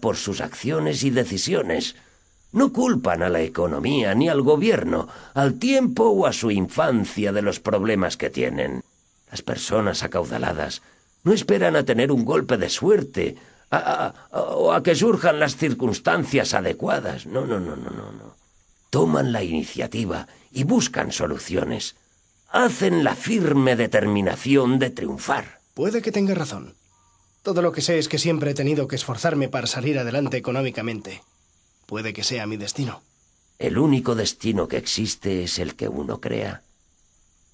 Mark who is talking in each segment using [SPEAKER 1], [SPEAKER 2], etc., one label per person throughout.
[SPEAKER 1] por sus acciones y decisiones. No culpan a la economía ni al gobierno, al tiempo o a su infancia de los problemas que tienen. Las personas acaudaladas no esperan a tener un golpe de suerte o a que surjan las circunstancias adecuadas. No, no, no, no, no, no. Toman la iniciativa y buscan soluciones. Hacen la firme determinación de triunfar.
[SPEAKER 2] Puede que tenga razón. Todo lo que sé es que siempre he tenido que esforzarme para salir adelante económicamente. Puede que sea mi destino.
[SPEAKER 1] El único destino que existe es el que uno crea.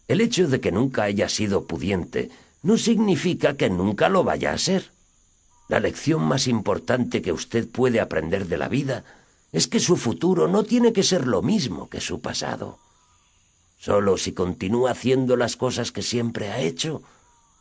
[SPEAKER 1] El hecho de que nunca haya sido pudiente no significa que nunca lo vaya a ser. La lección más importante que usted puede aprender de la vida es que su futuro no tiene que ser lo mismo que su pasado. Solo si continúa haciendo las cosas que siempre ha hecho,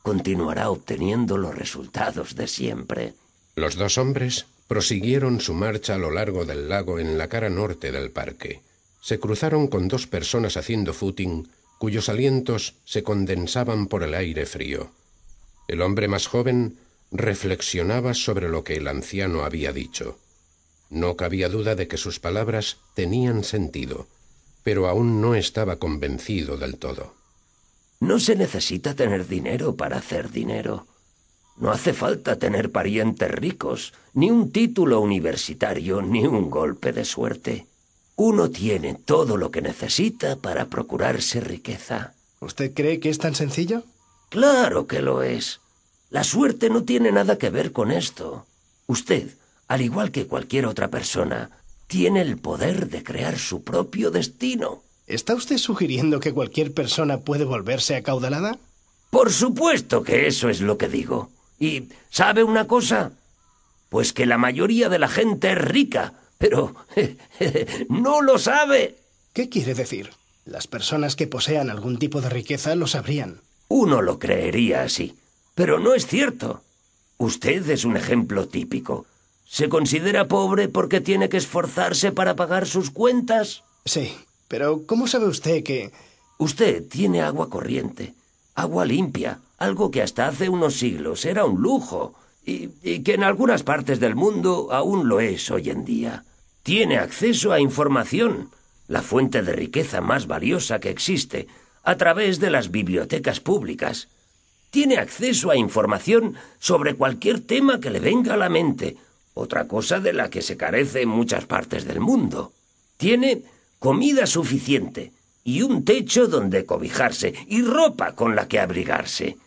[SPEAKER 1] continuará obteniendo los resultados de siempre.
[SPEAKER 3] Los dos hombres prosiguieron su marcha a lo largo del lago en la cara norte del parque. Se cruzaron con dos personas haciendo footing cuyos alientos se condensaban por el aire frío. El hombre más joven reflexionaba sobre lo que el anciano había dicho. No cabía duda de que sus palabras tenían sentido, pero aún no estaba convencido del todo.
[SPEAKER 1] No se necesita tener dinero para hacer dinero. No hace falta tener parientes ricos, ni un título universitario, ni un golpe de suerte. Uno tiene todo lo que necesita para procurarse riqueza.
[SPEAKER 2] ¿Usted cree que es tan sencillo?
[SPEAKER 1] Claro que lo es. La suerte no tiene nada que ver con esto. Usted, al igual que cualquier otra persona, tiene el poder de crear su propio destino.
[SPEAKER 2] ¿Está usted sugiriendo que cualquier persona puede volverse acaudalada?
[SPEAKER 1] Por supuesto que eso es lo que digo. ¿Y sabe una cosa? Pues que la mayoría de la gente es rica, pero no lo sabe.
[SPEAKER 2] ¿Qué quiere decir? Las personas que posean algún tipo de riqueza lo sabrían.
[SPEAKER 1] Uno lo creería así, pero no es cierto. Usted es un ejemplo típico. ¿Se considera pobre porque tiene que esforzarse para pagar sus cuentas?
[SPEAKER 2] Sí, pero ¿cómo sabe usted que...
[SPEAKER 1] Usted tiene agua corriente, agua limpia, algo que hasta hace unos siglos era un lujo y, que en algunas partes del mundo aún lo es hoy en día. Tiene acceso a información, la fuente de riqueza más valiosa que existe, a través de las bibliotecas públicas. Tiene acceso a información sobre cualquier tema que le venga a la mente, otra cosa de la que se carece en muchas partes del mundo. Tiene comida suficiente y un techo donde cobijarse y ropa con la que abrigarse.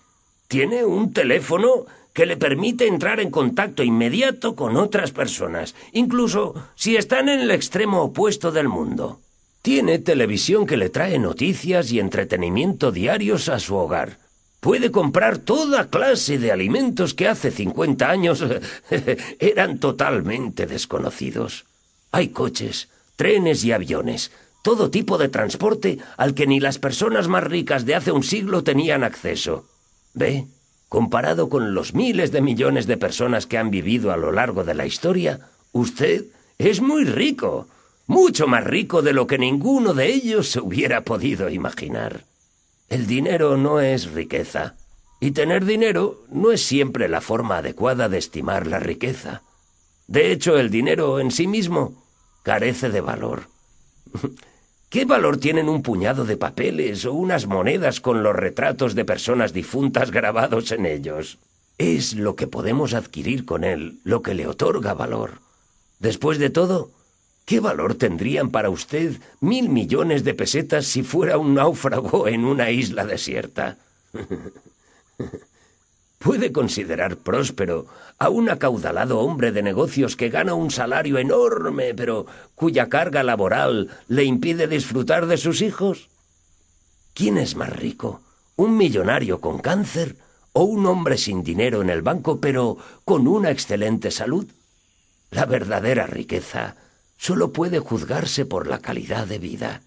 [SPEAKER 1] Tiene un teléfono que le permite entrar en contacto inmediato con otras personas, incluso si están en el extremo opuesto del mundo. Tiene televisión que le trae noticias y entretenimiento diarios a su hogar. Puede comprar toda clase de alimentos que hace cincuenta años eran totalmente desconocidos. Hay coches, trenes y aviones, todo tipo de transporte al que ni las personas más ricas de hace un siglo tenían acceso. ¿Ve? Comparado con los miles de millones de personas que han vivido a lo largo de la historia, usted es muy rico, mucho más rico de lo que ninguno de ellos se hubiera podido imaginar. El dinero no es riqueza, y tener dinero no es siempre la forma adecuada de estimar la riqueza. De hecho, el dinero en sí mismo carece de valor. ¿Qué valor tienen un puñado de papeles o unas monedas con los retratos de personas difuntas grabados en ellos? Es lo que podemos adquirir con él lo que le otorga valor. Después de todo, ¿qué valor tendrían para usted mil millones de pesetas si fuera un náufrago en una isla desierta? puede considerar próspero a un acaudalado hombre de negocios que gana un salario enorme, pero cuya carga laboral le impide disfrutar de sus hijos? ¿Quién es más rico? ¿Un millonario con cáncer o un hombre sin dinero en el banco pero con una excelente salud? La verdadera riqueza solo puede juzgarse por la calidad de vida.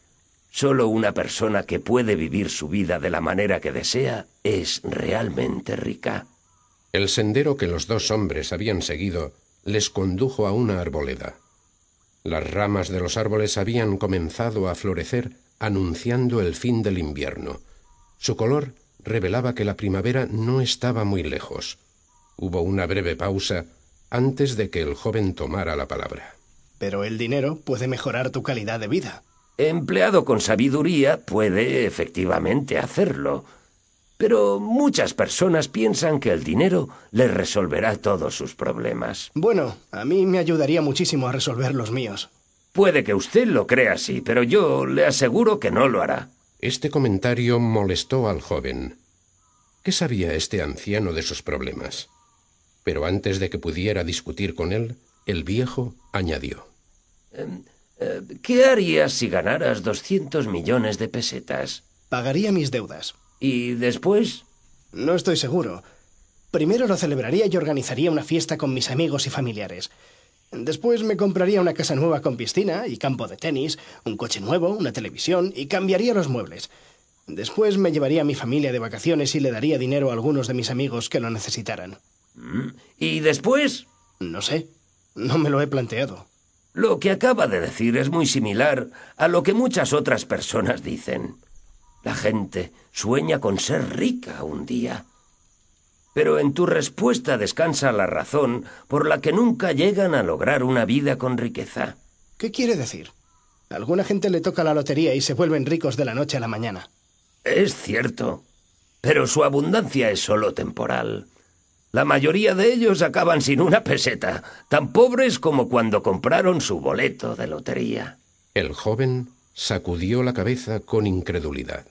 [SPEAKER 1] Solo una persona que puede vivir su vida de la manera que desea es realmente rica.
[SPEAKER 3] El sendero que los dos hombres habían seguido les condujo a una arboleda. Las ramas de los árboles habían comenzado a florecer anunciando el fin del invierno. Su color revelaba que la primavera no estaba muy lejos. Hubo una breve pausa antes de que el joven tomara la palabra.
[SPEAKER 2] Pero el dinero puede mejorar tu calidad de vida.
[SPEAKER 1] Empleado con sabiduría puede efectivamente hacerlo. Pero muchas personas piensan que el dinero les resolverá todos sus problemas.
[SPEAKER 2] Bueno, a mí me ayudaría muchísimo a resolver los míos.
[SPEAKER 1] Puede que usted lo crea así, pero yo le aseguro que no lo hará.
[SPEAKER 3] Este comentario molestó al joven. ¿Qué sabía este anciano de sus problemas? Pero antes de que pudiera discutir con él, el viejo añadió.
[SPEAKER 1] Eh, ¿Qué harías si ganaras doscientos millones de pesetas?
[SPEAKER 2] Pagaría mis deudas.
[SPEAKER 1] ¿Y después?
[SPEAKER 2] No estoy seguro. Primero lo celebraría y organizaría una fiesta con mis amigos y familiares. Después me compraría una casa nueva con piscina y campo de tenis, un coche nuevo, una televisión y cambiaría los muebles. Después me llevaría a mi familia de vacaciones y le daría dinero a algunos de mis amigos que lo necesitaran.
[SPEAKER 1] Mm, ¿Y después?
[SPEAKER 2] No sé. No me lo he planteado.
[SPEAKER 1] Lo que acaba de decir es muy similar a lo que muchas otras personas dicen. La gente sueña con ser rica un día. Pero en tu respuesta descansa la razón por la que nunca llegan a lograr una vida con riqueza.
[SPEAKER 2] ¿Qué quiere decir? A alguna gente le toca la lotería y se vuelven ricos de la noche a la mañana.
[SPEAKER 1] Es cierto, pero su abundancia es solo temporal. La mayoría de ellos acaban sin una peseta, tan pobres como cuando compraron su boleto de lotería.
[SPEAKER 3] El joven sacudió la cabeza con incredulidad.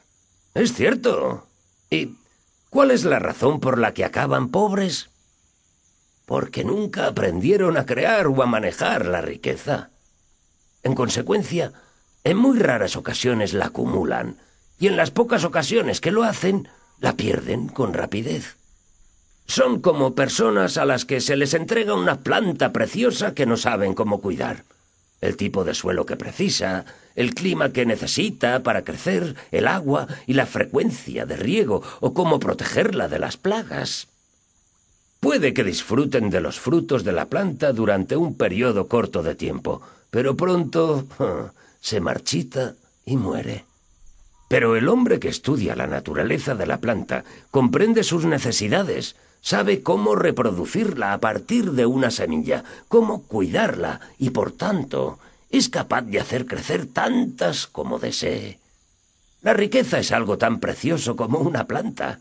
[SPEAKER 1] Es cierto. ¿Y cuál es la razón por la que acaban pobres? Porque nunca aprendieron a crear o a manejar la riqueza. En consecuencia, en muy raras ocasiones la acumulan, y en las pocas ocasiones que lo hacen, la pierden con rapidez. Son como personas a las que se les entrega una planta preciosa que no saben cómo cuidar. El tipo de suelo que precisa, el clima que necesita para crecer, el agua y la frecuencia de riego, o cómo protegerla de las plagas. Puede que disfruten de los frutos de la planta durante un periodo corto de tiempo, pero pronto se marchita y muere. Pero el hombre que estudia la naturaleza de la planta comprende sus necesidades, sabe cómo reproducirla a partir de una semilla, cómo cuidarla y por tanto es capaz de hacer crecer tantas como desee. La riqueza es algo tan precioso como una planta.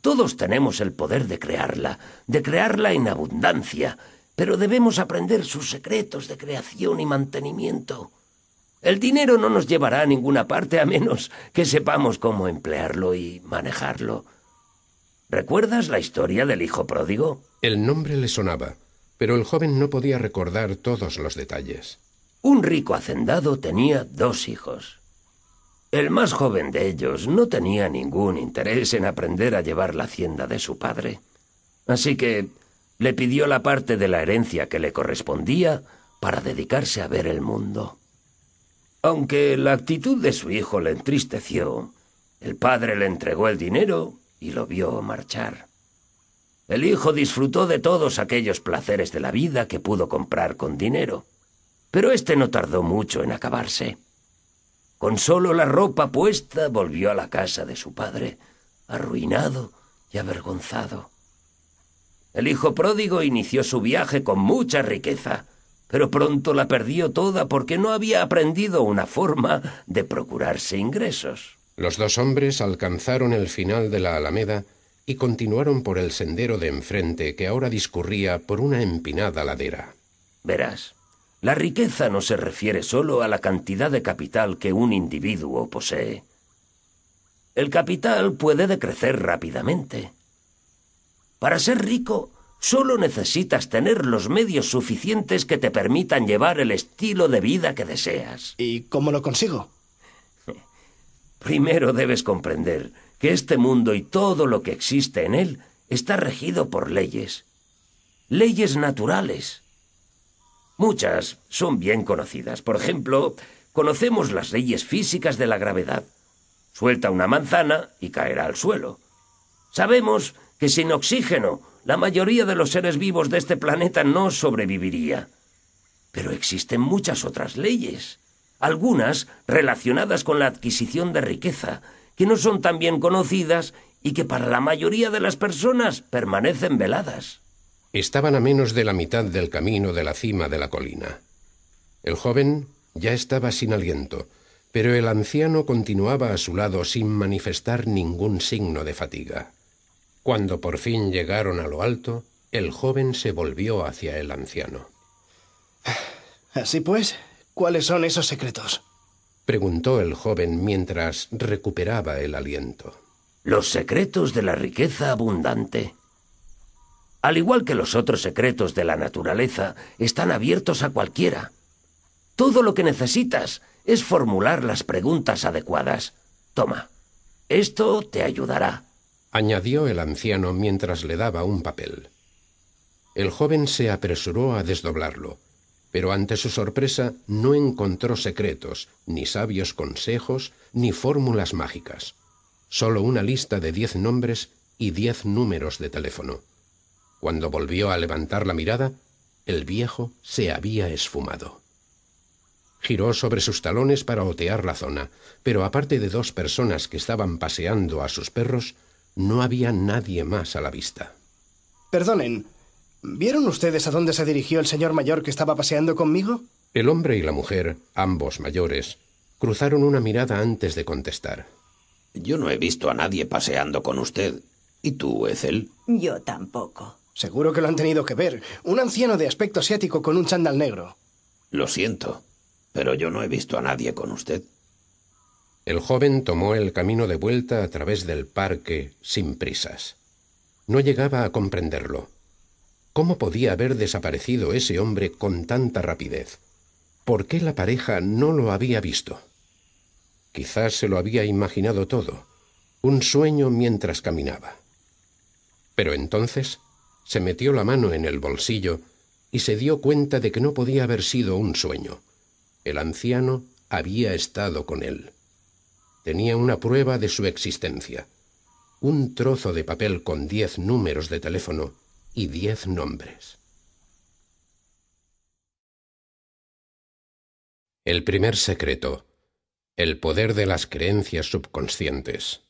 [SPEAKER 1] Todos tenemos el poder de crearla, de crearla en abundancia, pero debemos aprender sus secretos de creación y mantenimiento. El dinero no nos llevará a ninguna parte a menos que sepamos cómo emplearlo y manejarlo. ¿Recuerdas la historia del hijo pródigo?
[SPEAKER 3] El nombre le sonaba, pero el joven no podía recordar todos los detalles.
[SPEAKER 1] Un rico hacendado tenía dos hijos. El más joven de ellos no tenía ningún interés en aprender a llevar la hacienda de su padre. Así que le pidió la parte de la herencia que le correspondía para dedicarse a ver el mundo. Aunque la actitud de su hijo le entristeció, el padre le entregó el dinero y lo vio marchar. El hijo disfrutó de todos aquellos placeres de la vida que pudo comprar con dinero, pero éste no tardó mucho en acabarse. Con solo la ropa puesta volvió a la casa de su padre, arruinado y avergonzado. El hijo pródigo inició su viaje con mucha riqueza, pero pronto la perdió toda porque no había aprendido una forma de procurarse ingresos.
[SPEAKER 3] Los dos hombres alcanzaron el final de la alameda y continuaron por el sendero de enfrente que ahora discurría por una empinada ladera.
[SPEAKER 1] Verás, la riqueza no se refiere solo a la cantidad de capital que un individuo posee. El capital puede decrecer rápidamente. Para ser rico, solo necesitas tener los medios suficientes que te permitan llevar el estilo de vida que deseas.
[SPEAKER 2] ¿Y cómo lo consigo?
[SPEAKER 1] Primero debes comprender que este mundo y todo lo que existe en él está regido por leyes. Leyes naturales. Muchas son bien conocidas. Por ejemplo, conocemos las leyes físicas de la gravedad. Suelta una manzana y caerá al suelo. Sabemos que sin oxígeno la mayoría de los seres vivos de este planeta no sobreviviría. Pero existen muchas otras leyes algunas relacionadas con la adquisición de riqueza, que no son tan bien conocidas y que para la mayoría de las personas permanecen veladas.
[SPEAKER 3] Estaban a menos de la mitad del camino de la cima de la colina. El joven ya estaba sin aliento, pero el anciano continuaba a su lado sin manifestar ningún signo de fatiga. Cuando por fin llegaron a lo alto, el joven se volvió hacia el anciano.
[SPEAKER 2] Así pues, ¿cuáles son esos secretos?
[SPEAKER 3] preguntó el joven mientras recuperaba el aliento.
[SPEAKER 1] Los secretos de la riqueza abundante. Al igual que los otros secretos de la naturaleza, están abiertos a cualquiera. Todo lo que necesitas es formular las preguntas adecuadas. Toma, esto te ayudará.
[SPEAKER 3] añadió el anciano mientras le daba un papel. El joven se apresuró a desdoblarlo, pero ante su sorpresa no encontró secretos, ni sabios consejos, ni fórmulas mágicas. Solo una lista de diez nombres y diez números de teléfono. Cuando volvió a levantar la mirada, el viejo se había esfumado. Giró sobre sus talones para otear la zona, pero aparte de dos personas que estaban paseando a sus perros, no había nadie más a la vista.
[SPEAKER 2] Perdonen, ¿vieron ustedes a dónde se dirigió el señor mayor que estaba paseando conmigo?
[SPEAKER 3] El hombre y la mujer, ambos mayores, cruzaron una mirada antes de contestar.
[SPEAKER 4] Yo no he visto a nadie paseando con usted. ¿Y tú, Ethel?
[SPEAKER 5] Yo tampoco.
[SPEAKER 2] Seguro que lo han tenido que ver. Un anciano de aspecto asiático con un chándal negro.
[SPEAKER 4] Lo siento, pero yo no he visto a nadie con usted.
[SPEAKER 3] El joven tomó el camino de vuelta a través del parque sin prisas. No llegaba a comprenderlo. ¿Cómo podía haber desaparecido ese hombre con tanta rapidez? ¿Por qué la pareja no lo había visto? Quizás se lo había imaginado todo, un sueño mientras caminaba. Pero entonces se metió la mano en el bolsillo y se dio cuenta de que no podía haber sido un sueño. El anciano había estado con él. Tenía una prueba de su existencia. Un trozo de papel con diez números de teléfono y diez nombres. El primer secreto. El poder de las creencias subconscientes.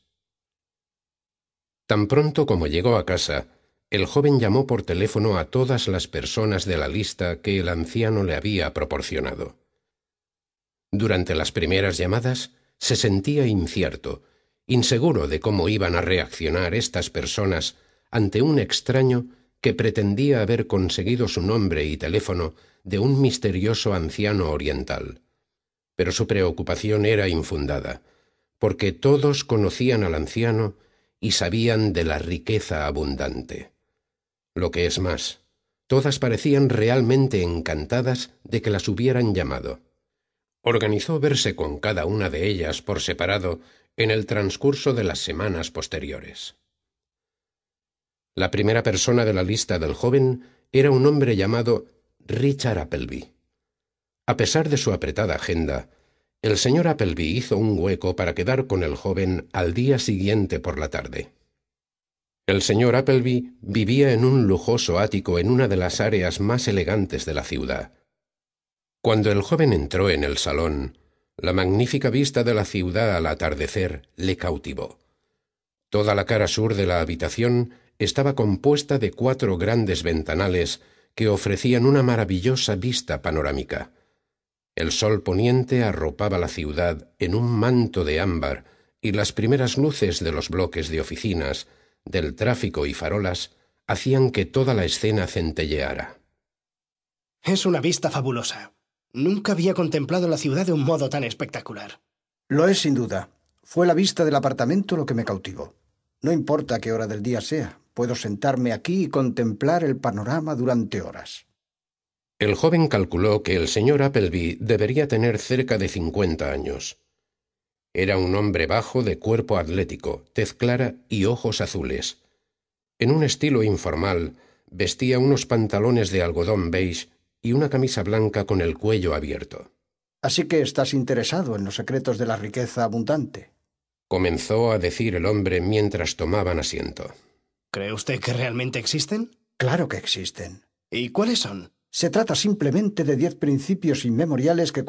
[SPEAKER 3] Tan pronto como llegó a casa, el joven llamó por teléfono a todas las personas de la lista que el anciano le había proporcionado. Durante las primeras llamadas se sentía incierto, inseguro de cómo iban a reaccionar estas personas ante un extraño que pretendía haber conseguido su nombre y teléfono de un misterioso anciano oriental. Pero su preocupación era infundada, porque todos conocían al anciano y sabían de la riqueza abundante. Lo que es más, todas parecían realmente encantadas de que las hubieran llamado. Organizó verse con cada una de ellas por separado en el transcurso de las semanas posteriores. La primera persona de la lista del joven era un hombre llamado Richard Appleby. A pesar de su apretada agenda, el señor Appleby hizo un hueco para quedar con el joven al día siguiente por la tarde. El señor Appleby vivía en un lujoso ático en una de las áreas más elegantes de la ciudad. Cuando el joven entró en el salón, la magnífica vista de la ciudad al atardecer le cautivó. Toda la cara sur de la habitación estaba compuesta de cuatro grandes ventanales que ofrecían una maravillosa vista panorámica. El sol poniente arropaba la ciudad en un manto de ámbar y las primeras luces de los bloques de oficinas, del tráfico y farolas hacían que toda la escena centelleara.
[SPEAKER 2] Es una vista fabulosa. Nunca había contemplado la ciudad de un modo tan espectacular.
[SPEAKER 6] Lo es sin duda. Fue la vista del apartamento lo que me cautivó. No importa qué hora del día sea, puedo sentarme aquí y contemplar el panorama durante horas.
[SPEAKER 3] El joven calculó que el señor Appleby debería tener cerca de cincuenta años. Era un hombre bajo de cuerpo atlético, tez clara y ojos azules. En un estilo informal, vestía unos pantalones de algodón beige y una camisa blanca con el cuello abierto.
[SPEAKER 6] Así que estás interesado en los secretos de la riqueza abundante.
[SPEAKER 3] Comenzó a decir el hombre mientras tomaban asiento.
[SPEAKER 2] ¿Cree usted que realmente existen?
[SPEAKER 6] Claro que existen.
[SPEAKER 2] ¿Y cuáles son?
[SPEAKER 6] Se trata simplemente de diez principios inmemoriales que